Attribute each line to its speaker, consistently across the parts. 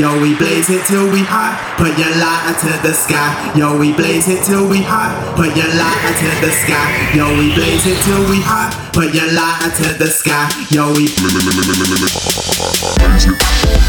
Speaker 1: Yo, we blaze it till we hot, put your light into the sky. Yo, we blaze it till we hot, put your light into the sky. Yo, we blaze it till we hot, put your light into the sky. Yo, we
Speaker 2: blaze it.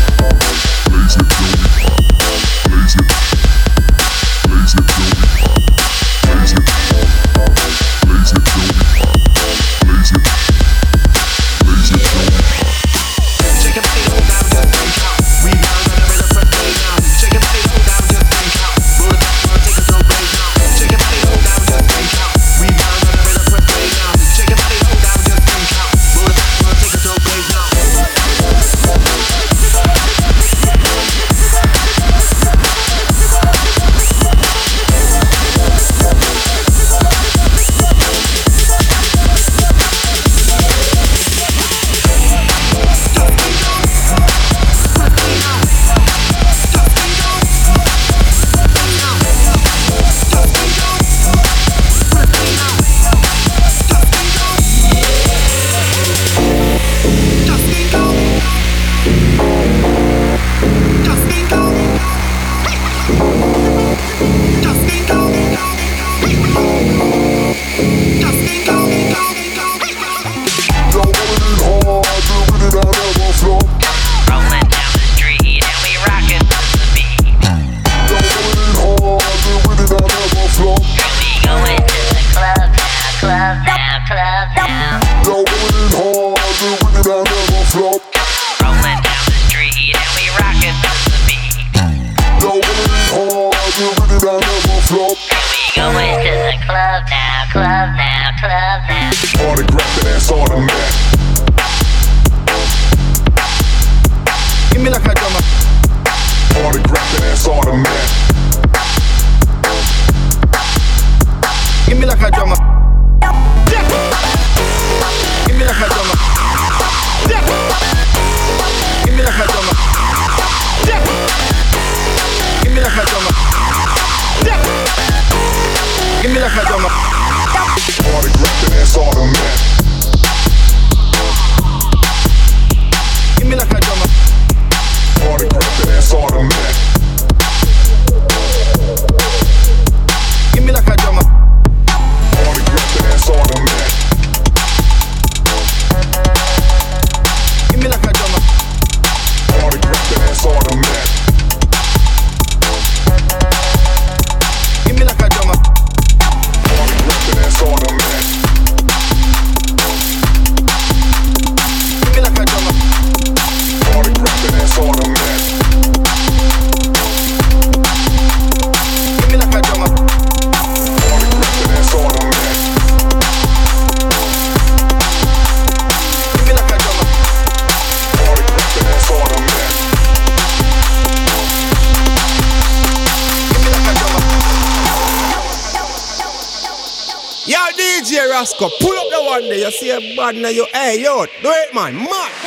Speaker 2: Go pull up the one day, you see a bad now, you, hey, yo, do it, man.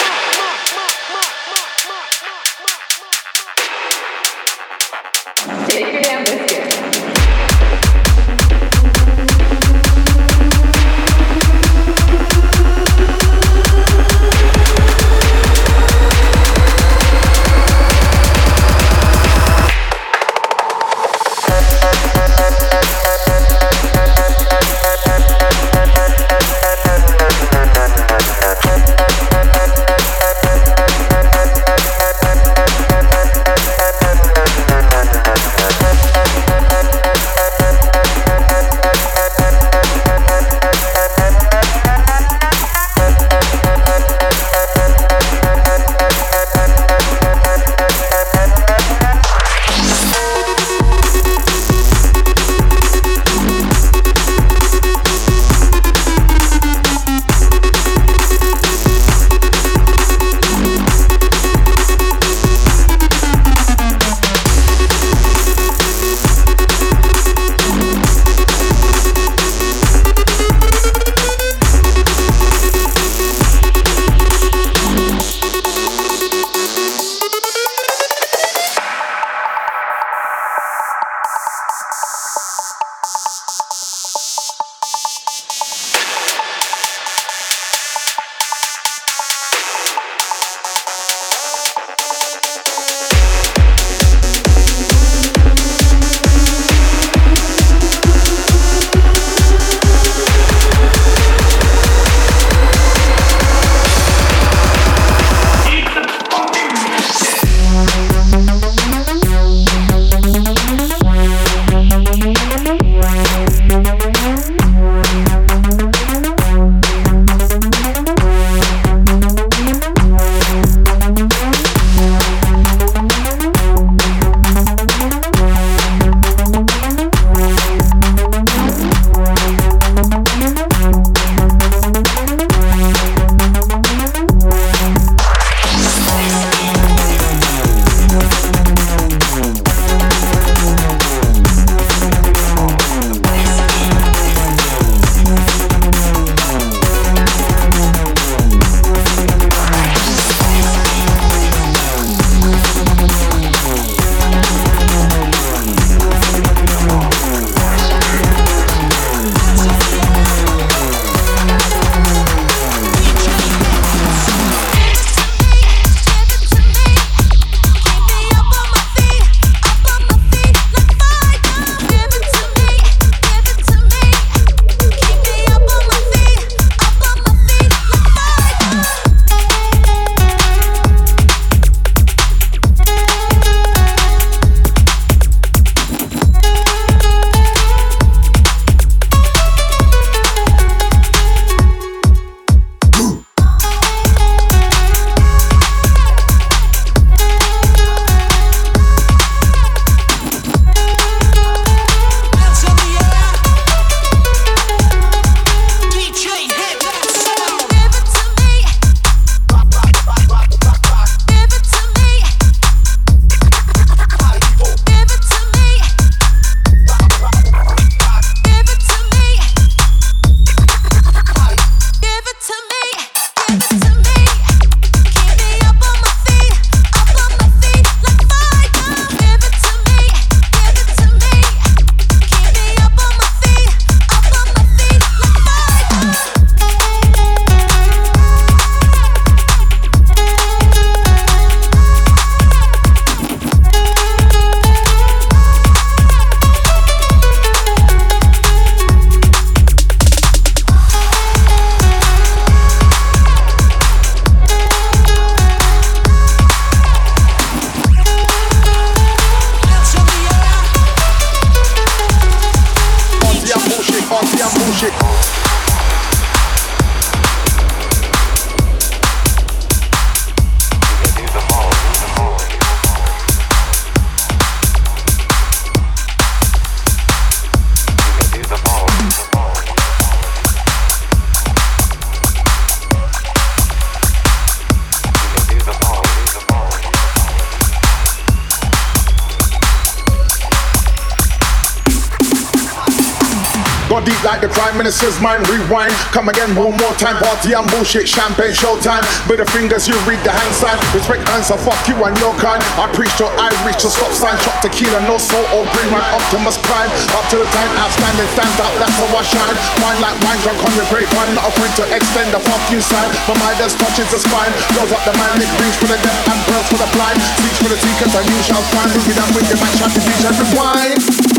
Speaker 3: Crime minister's mind. Rewind. Come again one more time. Party and bullshit. Champagne showtime. With the fingers you read the hand sign. Respect answer. Fuck you and your kind. I preach till I reach the stop sign. Shot tequila, no soul or green man. Optimus Prime. Up to the time. Outstanding. Stand out. That's how I shine. Wine like wine. Drunk on the grapevine. Not afraid to extend the fuck you sign. My mind just touches the spine. Goes up the man. Lick reach for the deaf and pearls for the blind. Teach for the seekers and you shall find. It with your match. Shot to teach and rewind.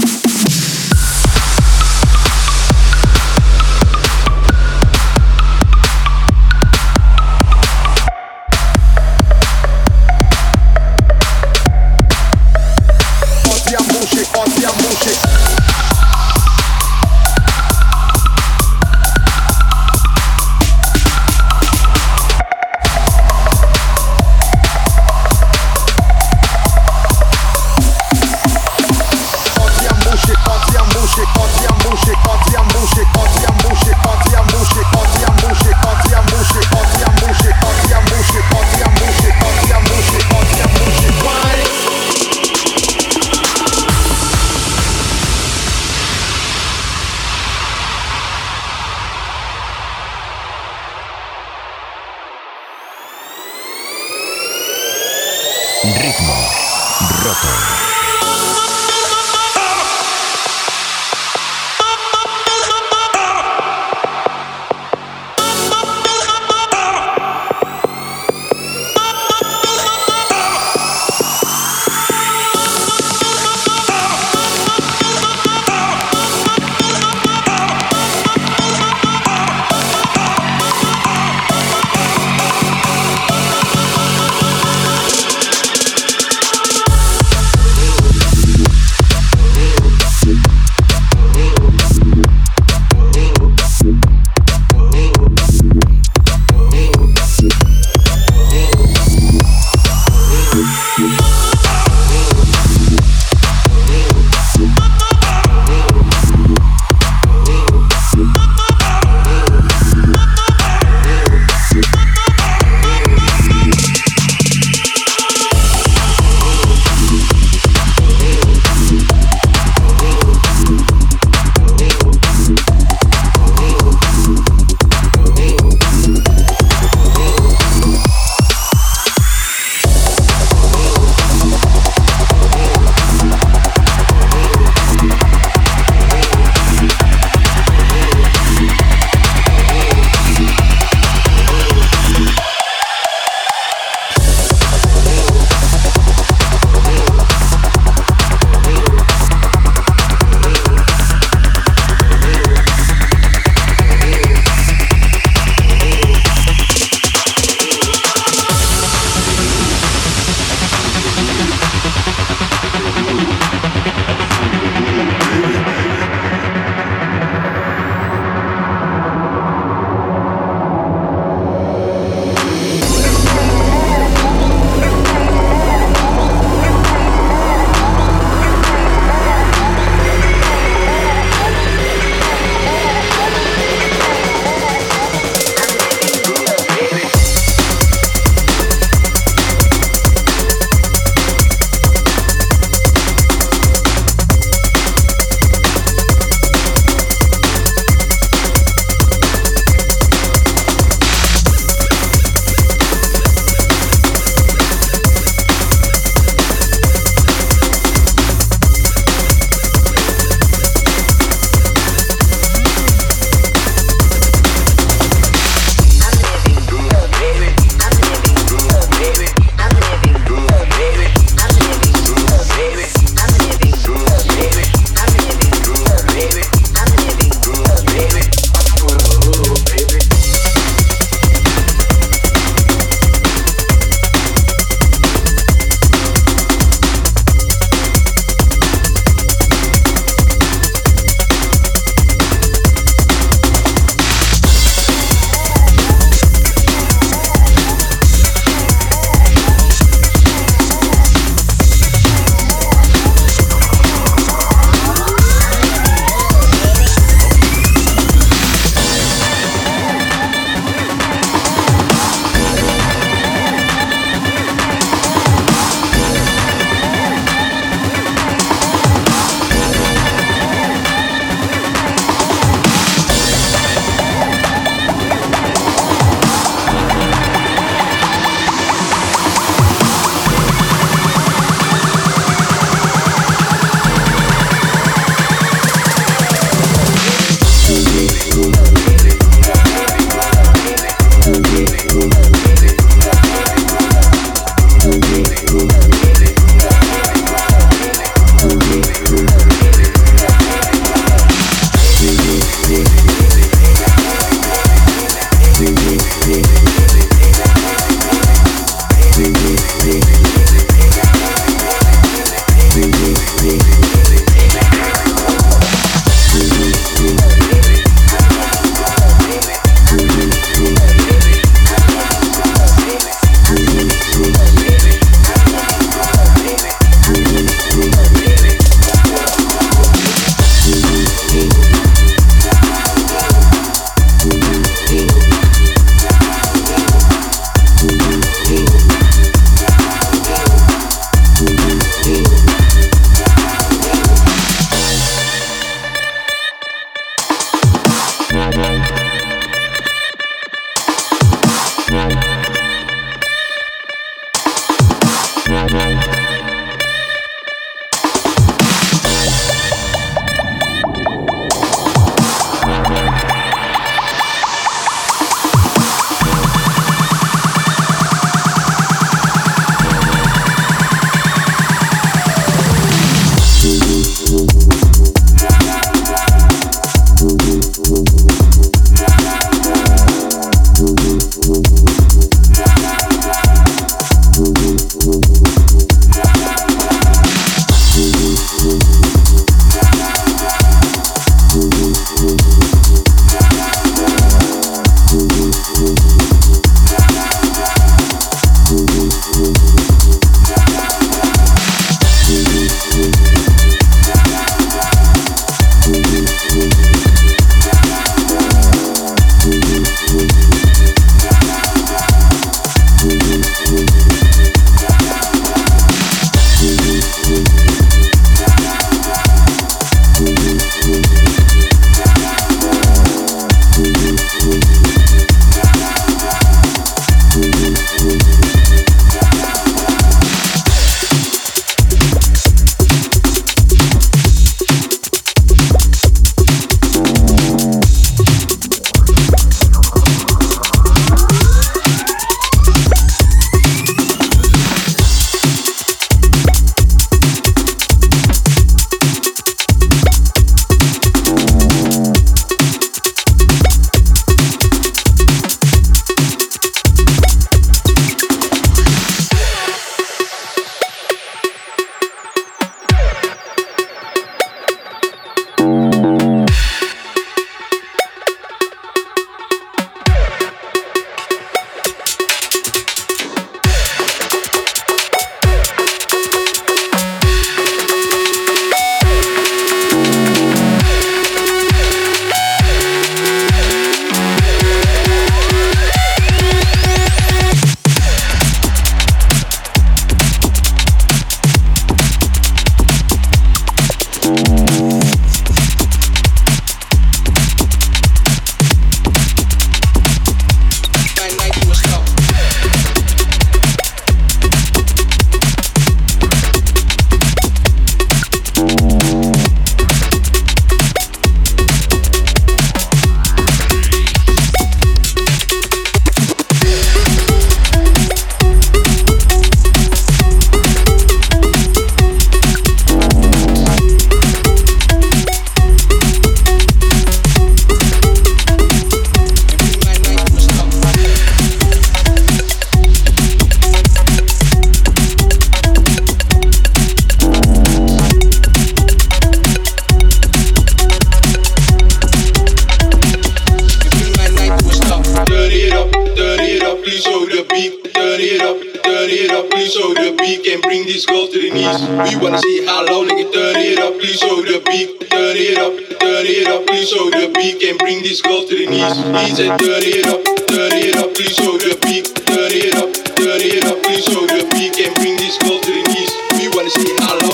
Speaker 4: Like turn it up, please show the beat. Turn it up, turn it up, please show the beat. And bring this girl to the knees, knees and turn it up, turn it up, please show the beat. Turn it up, turn it up, please show the beat. And bring this girl to the knees. We wanna see how.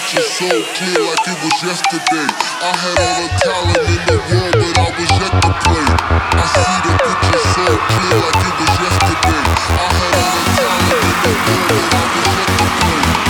Speaker 4: picture so clear like it was yesterday. I had all the talent in the world, but I was yet to play. I see the picture so clear like it
Speaker 5: was yesterday. I
Speaker 4: had all the talent in the world, but I was yet to
Speaker 6: play.